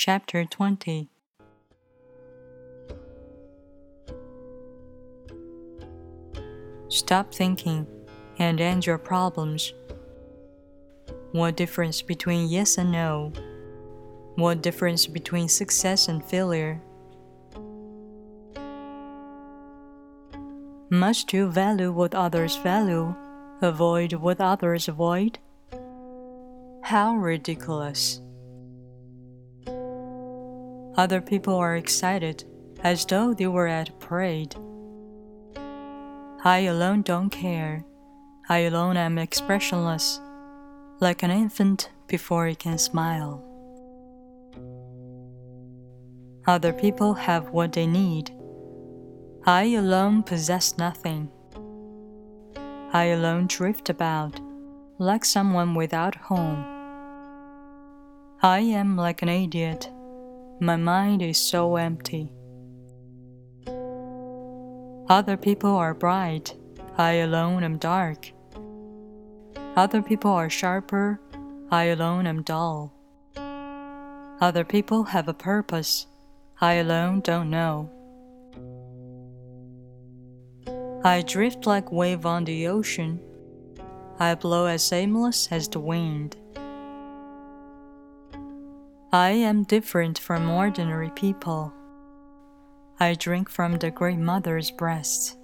Chapter 20 Stop thinking and end your problems. What difference between yes and no? What difference between success and failure? Must you value what others value, avoid what others avoid? How ridiculous! Other people are excited as though they were at a parade. I alone don't care. I alone am expressionless, like an infant before it can smile. Other people have what they need. I alone possess nothing. I alone drift about, like someone without home. I am like an idiot. My mind is so empty. Other people are bright, I alone am dark. Other people are sharper, I alone am dull. Other people have a purpose, I alone don't know. I drift like wave on the ocean. I blow as aimless as the wind. I am different from ordinary people. I drink from the Great Mother's breast.